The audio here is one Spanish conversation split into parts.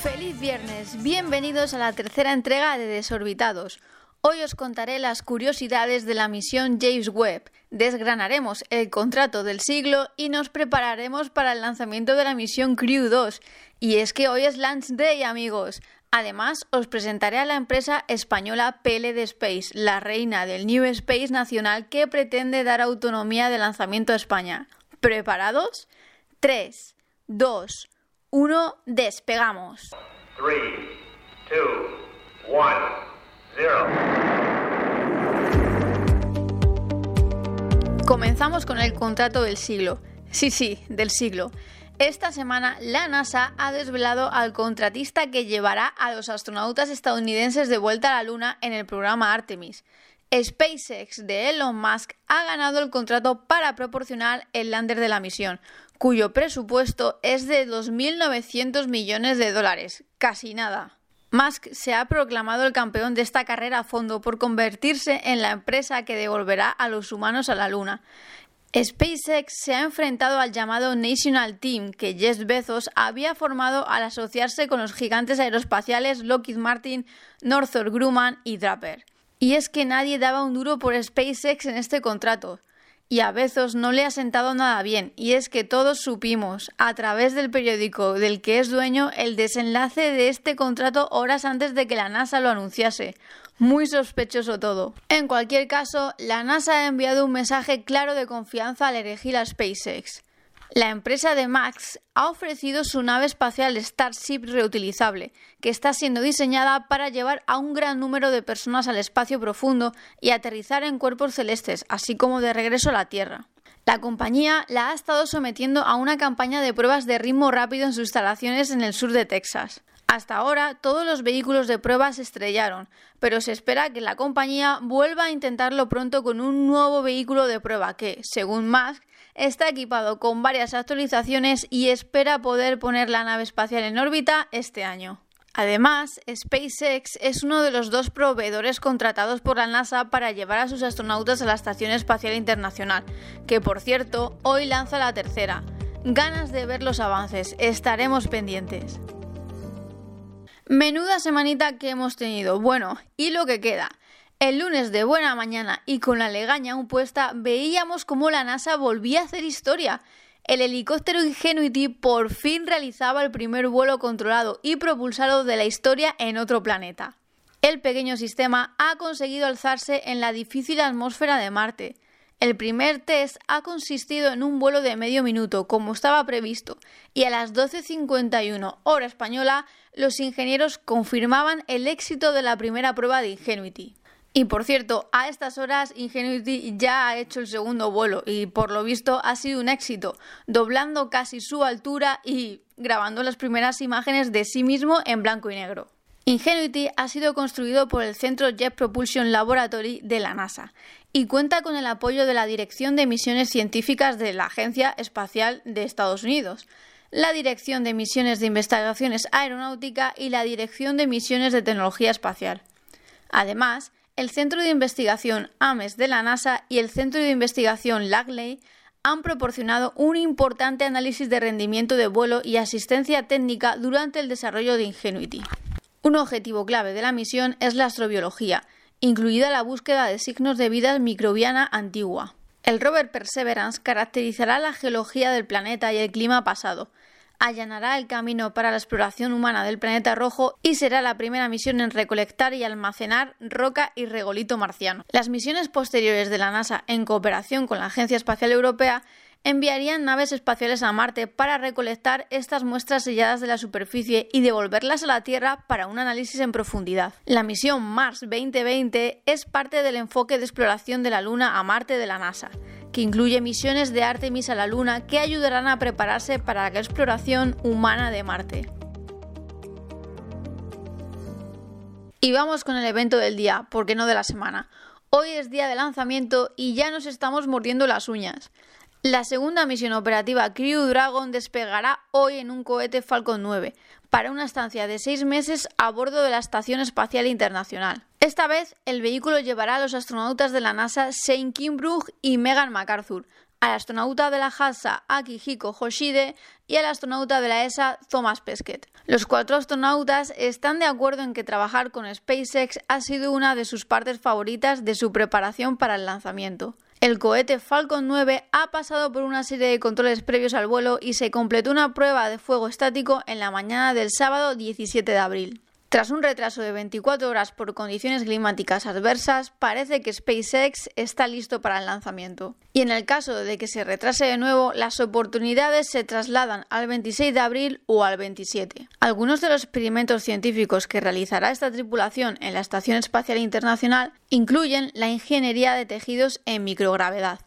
Feliz viernes, bienvenidos a la tercera entrega de Desorbitados. Hoy os contaré las curiosidades de la misión James Webb, desgranaremos el contrato del siglo y nos prepararemos para el lanzamiento de la misión Crew 2. Y es que hoy es Launch Day, amigos. Además, os presentaré a la empresa española PLD Space, la reina del New Space nacional que pretende dar autonomía de lanzamiento a España. ¿Preparados? 3, 2, 1, despegamos. 3, 2, 1, 0. Comenzamos con el contrato del siglo. Sí, sí, del siglo. Esta semana la NASA ha desvelado al contratista que llevará a los astronautas estadounidenses de vuelta a la Luna en el programa Artemis. SpaceX de Elon Musk ha ganado el contrato para proporcionar el lander de la misión, cuyo presupuesto es de 2.900 millones de dólares, casi nada. Musk se ha proclamado el campeón de esta carrera a fondo por convertirse en la empresa que devolverá a los humanos a la Luna. SpaceX se ha enfrentado al llamado National Team que Jeff Bezos había formado al asociarse con los gigantes aeroespaciales Lockheed Martin, Northrop Grumman y Draper. Y es que nadie daba un duro por SpaceX en este contrato. Y a Bezos no le ha sentado nada bien, y es que todos supimos, a través del periódico del que es dueño, el desenlace de este contrato horas antes de que la NASA lo anunciase. Muy sospechoso todo. En cualquier caso, la NASA ha enviado un mensaje claro de confianza al elegir a SpaceX. La empresa de Max ha ofrecido su nave espacial Starship reutilizable, que está siendo diseñada para llevar a un gran número de personas al espacio profundo y aterrizar en cuerpos celestes, así como de regreso a la Tierra. La compañía la ha estado sometiendo a una campaña de pruebas de ritmo rápido en sus instalaciones en el sur de Texas. Hasta ahora todos los vehículos de prueba se estrellaron, pero se espera que la compañía vuelva a intentarlo pronto con un nuevo vehículo de prueba que, según Musk, está equipado con varias actualizaciones y espera poder poner la nave espacial en órbita este año. Además, SpaceX es uno de los dos proveedores contratados por la NASA para llevar a sus astronautas a la Estación Espacial Internacional, que por cierto, hoy lanza la tercera. Ganas de ver los avances, estaremos pendientes. Menuda semanita que hemos tenido. Bueno, y lo que queda. El lunes de buena mañana y con la legaña aún puesta, veíamos cómo la NASA volvía a hacer historia. El helicóptero Ingenuity por fin realizaba el primer vuelo controlado y propulsado de la historia en otro planeta. El pequeño sistema ha conseguido alzarse en la difícil atmósfera de Marte. El primer test ha consistido en un vuelo de medio minuto, como estaba previsto, y a las 12.51 hora española, los ingenieros confirmaban el éxito de la primera prueba de Ingenuity. Y por cierto, a estas horas Ingenuity ya ha hecho el segundo vuelo y por lo visto ha sido un éxito, doblando casi su altura y grabando las primeras imágenes de sí mismo en blanco y negro. Ingenuity ha sido construido por el Centro Jet Propulsion Laboratory de la NASA y cuenta con el apoyo de la Dirección de Misiones Científicas de la Agencia Espacial de Estados Unidos, la Dirección de Misiones de Investigaciones Aeronáutica y la Dirección de Misiones de Tecnología Espacial. Además, el Centro de Investigación AMES de la NASA y el Centro de Investigación Langley han proporcionado un importante análisis de rendimiento de vuelo y asistencia técnica durante el desarrollo de Ingenuity. Un objetivo clave de la misión es la astrobiología, incluida la búsqueda de signos de vida microbiana antigua. El rover Perseverance caracterizará la geología del planeta y el clima pasado, allanará el camino para la exploración humana del planeta rojo y será la primera misión en recolectar y almacenar roca y regolito marciano. Las misiones posteriores de la NASA en cooperación con la Agencia Espacial Europea enviarían naves espaciales a Marte para recolectar estas muestras selladas de la superficie y devolverlas a la Tierra para un análisis en profundidad. La misión Mars 2020 es parte del enfoque de exploración de la Luna a Marte de la NASA que incluye misiones de Artemis a la Luna que ayudarán a prepararse para la exploración humana de Marte. Y vamos con el evento del día, porque no de la semana. Hoy es día de lanzamiento y ya nos estamos mordiendo las uñas. La segunda misión operativa Crew Dragon despegará hoy en un cohete Falcon 9 para una estancia de seis meses a bordo de la Estación Espacial Internacional. Esta vez el vehículo llevará a los astronautas de la NASA Shane Kimbrough y Megan MacArthur, al astronauta de la JAXA Akihiko Hoshide y al astronauta de la ESA Thomas Pesquet. Los cuatro astronautas están de acuerdo en que trabajar con SpaceX ha sido una de sus partes favoritas de su preparación para el lanzamiento. El cohete Falcon 9 ha pasado por una serie de controles previos al vuelo y se completó una prueba de fuego estático en la mañana del sábado 17 de abril. Tras un retraso de 24 horas por condiciones climáticas adversas, parece que SpaceX está listo para el lanzamiento. Y en el caso de que se retrase de nuevo, las oportunidades se trasladan al 26 de abril o al 27. Algunos de los experimentos científicos que realizará esta tripulación en la Estación Espacial Internacional incluyen la ingeniería de tejidos en microgravedad.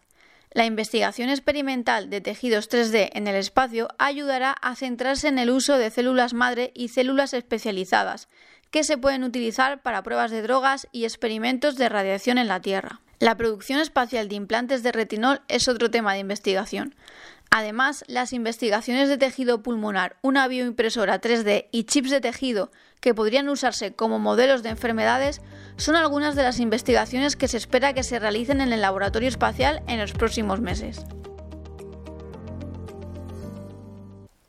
La investigación experimental de tejidos 3D en el espacio ayudará a centrarse en el uso de células madre y células especializadas, que se pueden utilizar para pruebas de drogas y experimentos de radiación en la Tierra. La producción espacial de implantes de retinol es otro tema de investigación. Además, las investigaciones de tejido pulmonar, una bioimpresora 3D y chips de tejido que podrían usarse como modelos de enfermedades son algunas de las investigaciones que se espera que se realicen en el laboratorio espacial en los próximos meses.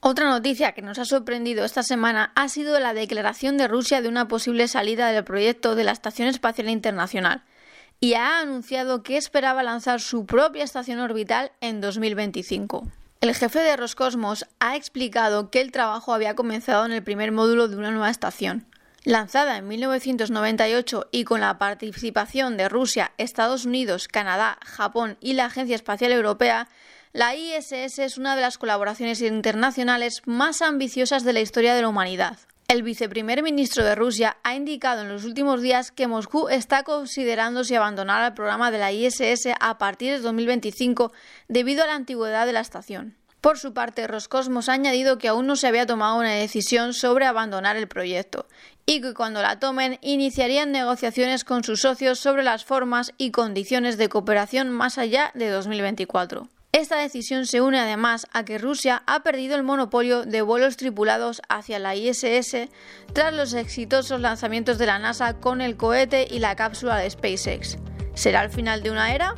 Otra noticia que nos ha sorprendido esta semana ha sido la declaración de Rusia de una posible salida del proyecto de la Estación Espacial Internacional y ha anunciado que esperaba lanzar su propia estación orbital en 2025. El jefe de Roscosmos ha explicado que el trabajo había comenzado en el primer módulo de una nueva estación. Lanzada en 1998 y con la participación de Rusia, Estados Unidos, Canadá, Japón y la Agencia Espacial Europea, la ISS es una de las colaboraciones internacionales más ambiciosas de la historia de la humanidad. El viceprimer ministro de Rusia ha indicado en los últimos días que Moscú está considerando si abandonar el programa de la ISS a partir de 2025 debido a la antigüedad de la estación. Por su parte, Roscosmos ha añadido que aún no se había tomado una decisión sobre abandonar el proyecto y que cuando la tomen iniciarían negociaciones con sus socios sobre las formas y condiciones de cooperación más allá de 2024. Esta decisión se une además a que Rusia ha perdido el monopolio de vuelos tripulados hacia la ISS tras los exitosos lanzamientos de la NASA con el cohete y la cápsula de SpaceX. ¿Será el final de una era?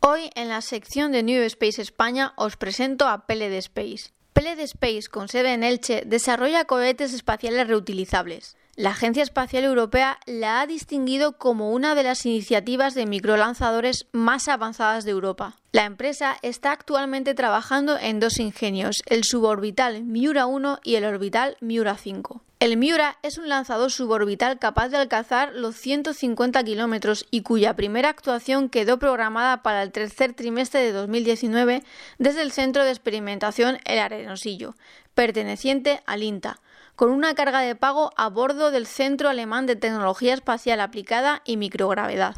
Hoy en la sección de New Space España os presento a Peled Space. Peled Space, con sede en Elche, desarrolla cohetes espaciales reutilizables. La Agencia Espacial Europea la ha distinguido como una de las iniciativas de microlanzadores más avanzadas de Europa. La empresa está actualmente trabajando en dos ingenios, el suborbital Miura 1 y el orbital Miura 5. El Miura es un lanzador suborbital capaz de alcanzar los 150 kilómetros y cuya primera actuación quedó programada para el tercer trimestre de 2019 desde el Centro de Experimentación El Arenosillo, perteneciente al INTA con una carga de pago a bordo del Centro Alemán de Tecnología Espacial Aplicada y Microgravedad.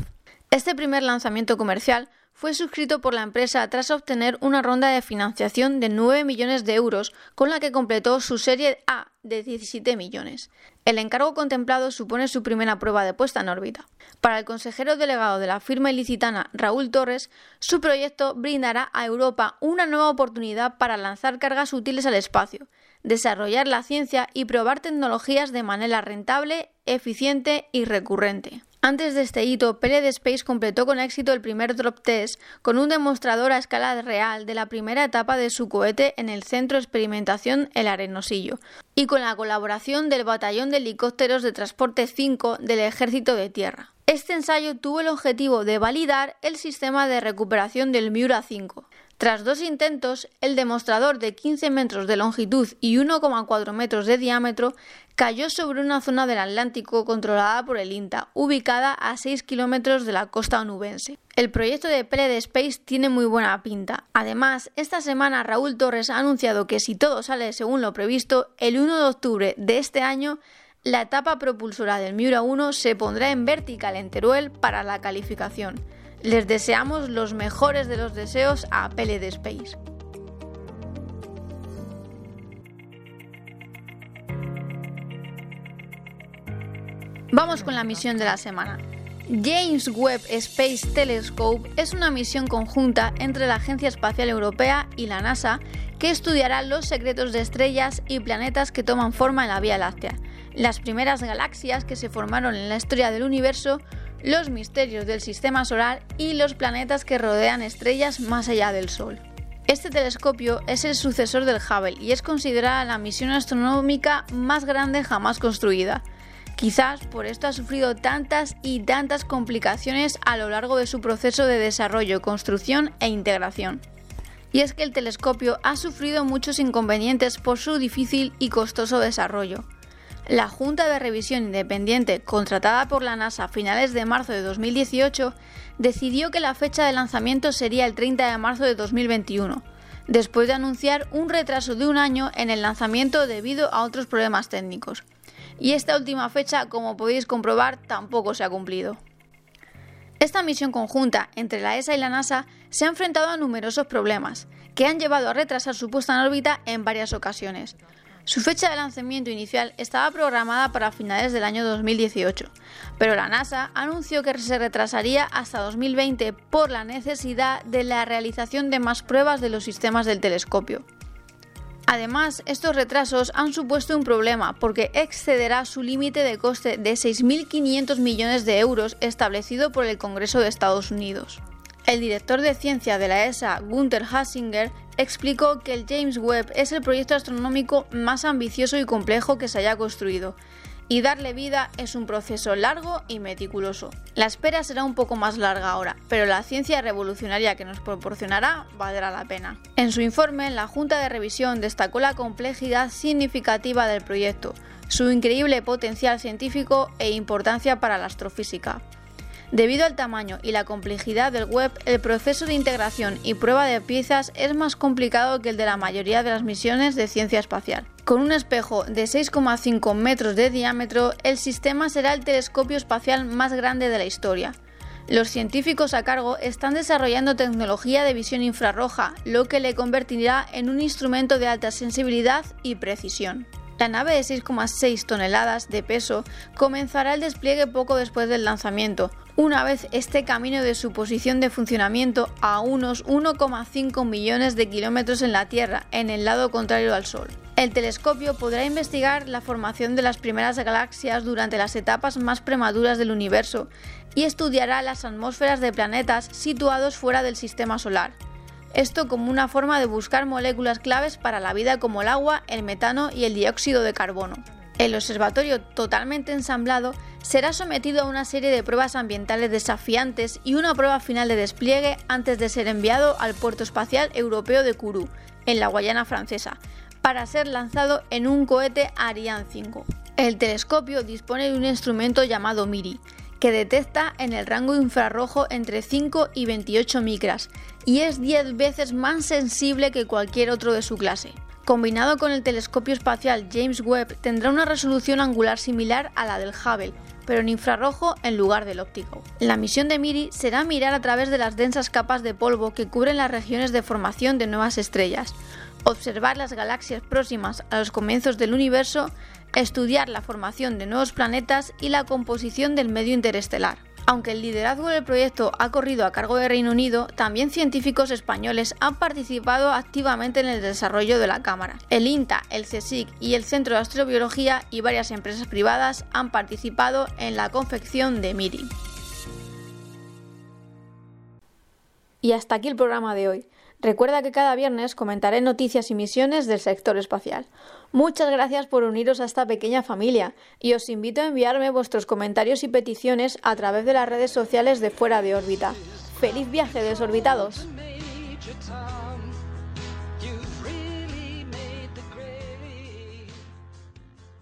Este primer lanzamiento comercial fue suscrito por la empresa tras obtener una ronda de financiación de 9 millones de euros, con la que completó su serie A de 17 millones. El encargo contemplado supone su primera prueba de puesta en órbita. Para el consejero delegado de la firma ilicitana Raúl Torres, su proyecto brindará a Europa una nueva oportunidad para lanzar cargas útiles al espacio, desarrollar la ciencia y probar tecnologías de manera rentable, eficiente y recurrente. Antes de este hito, Peled Space completó con éxito el primer drop test con un demostrador a escala real de la primera etapa de su cohete en el Centro de Experimentación El Arenosillo y con la colaboración del Batallón de Helicópteros de Transporte 5 del Ejército de Tierra. Este ensayo tuvo el objetivo de validar el sistema de recuperación del Miura 5. Tras dos intentos, el demostrador de 15 metros de longitud y 1,4 metros de diámetro cayó sobre una zona del Atlántico controlada por el INTA, ubicada a 6 kilómetros de la costa onubense. El proyecto de Peled Space tiene muy buena pinta. Además, esta semana Raúl Torres ha anunciado que si todo sale según lo previsto, el 1 de octubre de este año la etapa propulsora del Miura 1 se pondrá en vertical en Teruel para la calificación. Les deseamos los mejores de los deseos a Peled Space. Vamos con la misión de la semana. James Webb Space Telescope es una misión conjunta entre la Agencia Espacial Europea y la NASA que estudiará los secretos de estrellas y planetas que toman forma en la Vía Láctea, las primeras galaxias que se formaron en la historia del universo los misterios del sistema solar y los planetas que rodean estrellas más allá del Sol. Este telescopio es el sucesor del Hubble y es considerada la misión astronómica más grande jamás construida. Quizás por esto ha sufrido tantas y tantas complicaciones a lo largo de su proceso de desarrollo, construcción e integración. Y es que el telescopio ha sufrido muchos inconvenientes por su difícil y costoso desarrollo. La Junta de Revisión Independiente, contratada por la NASA a finales de marzo de 2018, decidió que la fecha de lanzamiento sería el 30 de marzo de 2021, después de anunciar un retraso de un año en el lanzamiento debido a otros problemas técnicos. Y esta última fecha, como podéis comprobar, tampoco se ha cumplido. Esta misión conjunta entre la ESA y la NASA se ha enfrentado a numerosos problemas, que han llevado a retrasar su puesta en órbita en varias ocasiones. Su fecha de lanzamiento inicial estaba programada para finales del año 2018, pero la NASA anunció que se retrasaría hasta 2020 por la necesidad de la realización de más pruebas de los sistemas del telescopio. Además, estos retrasos han supuesto un problema porque excederá su límite de coste de 6.500 millones de euros establecido por el Congreso de Estados Unidos. El director de ciencia de la ESA, Gunther Hasinger, explicó que el James Webb es el proyecto astronómico más ambicioso y complejo que se haya construido y darle vida es un proceso largo y meticuloso. La espera será un poco más larga ahora, pero la ciencia revolucionaria que nos proporcionará valdrá la pena. En su informe, la Junta de Revisión destacó la complejidad significativa del proyecto, su increíble potencial científico e importancia para la astrofísica. Debido al tamaño y la complejidad del web, el proceso de integración y prueba de piezas es más complicado que el de la mayoría de las misiones de ciencia espacial. Con un espejo de 6,5 metros de diámetro, el sistema será el telescopio espacial más grande de la historia. Los científicos a cargo están desarrollando tecnología de visión infrarroja, lo que le convertirá en un instrumento de alta sensibilidad y precisión. La nave de 6,6 toneladas de peso comenzará el despliegue poco después del lanzamiento, una vez este camino de su posición de funcionamiento a unos 1,5 millones de kilómetros en la Tierra, en el lado contrario al Sol. El telescopio podrá investigar la formación de las primeras galaxias durante las etapas más prematuras del universo y estudiará las atmósferas de planetas situados fuera del sistema solar. Esto como una forma de buscar moléculas claves para la vida como el agua, el metano y el dióxido de carbono. El observatorio totalmente ensamblado será sometido a una serie de pruebas ambientales desafiantes y una prueba final de despliegue antes de ser enviado al puerto espacial europeo de Kourou, en la Guayana francesa, para ser lanzado en un cohete Ariane 5. El telescopio dispone de un instrumento llamado MIRI, que detecta en el rango infrarrojo entre 5 y 28 micras y es 10 veces más sensible que cualquier otro de su clase. Combinado con el telescopio espacial James Webb, tendrá una resolución angular similar a la del Hubble, pero en infrarrojo en lugar del óptico. La misión de MIRI será mirar a través de las densas capas de polvo que cubren las regiones de formación de nuevas estrellas, observar las galaxias próximas a los comienzos del universo estudiar la formación de nuevos planetas y la composición del medio interestelar. Aunque el liderazgo del proyecto ha corrido a cargo de Reino Unido, también científicos españoles han participado activamente en el desarrollo de la cámara. El INTA, el CSIC y el Centro de Astrobiología y varias empresas privadas han participado en la confección de MIRI. Y hasta aquí el programa de hoy. Recuerda que cada viernes comentaré noticias y misiones del sector espacial. Muchas gracias por uniros a esta pequeña familia y os invito a enviarme vuestros comentarios y peticiones a través de las redes sociales de Fuera de órbita. ¡Feliz viaje, desorbitados!